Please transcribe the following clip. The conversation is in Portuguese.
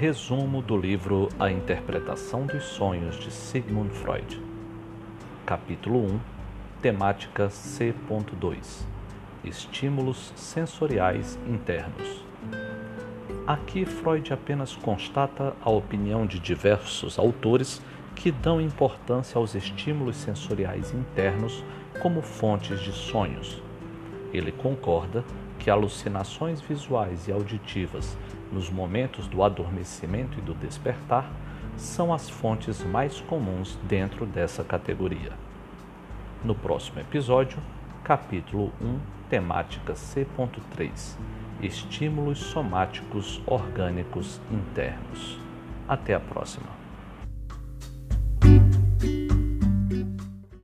Resumo do livro A Interpretação dos Sonhos de Sigmund Freud. Capítulo 1 Temática C.2 Estímulos sensoriais internos. Aqui Freud apenas constata a opinião de diversos autores que dão importância aos estímulos sensoriais internos como fontes de sonhos. Ele concorda que alucinações visuais e auditivas nos momentos do adormecimento e do despertar são as fontes mais comuns dentro dessa categoria. No próximo episódio, capítulo 1, temática C.3 Estímulos somáticos orgânicos internos. Até a próxima.